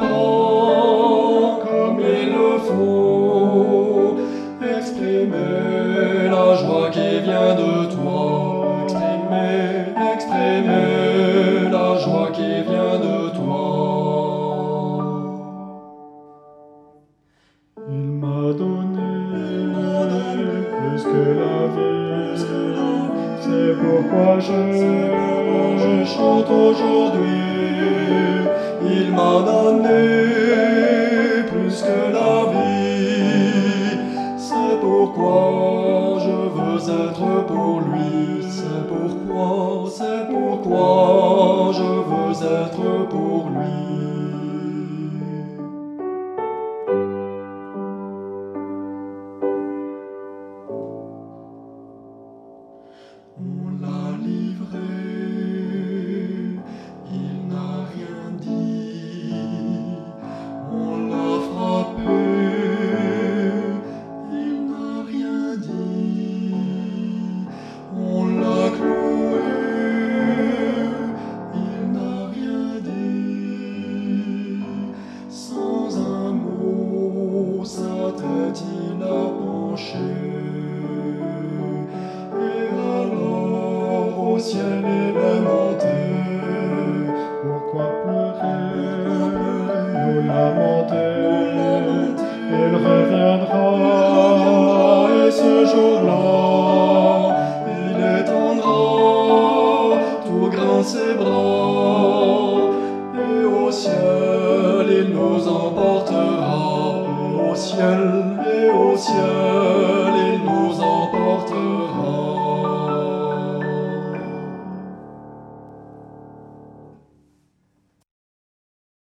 bras comme il le faut. Exprimer la joie qui vient de toi. Exprimer, exprimer la joie qui vient de toi. Il m'a donné, plus que la vie. C'est pourquoi je, chante aujourd'hui. M'a donné plus que la vie. C'est pourquoi je veux être pour lui. C'est pourquoi, c'est pourquoi je veux être pour lui. Il reviendra, Et ce jour-là, il étendra tout grand ses bras. Et au ciel, il nous emportera. Au ciel, et au ciel,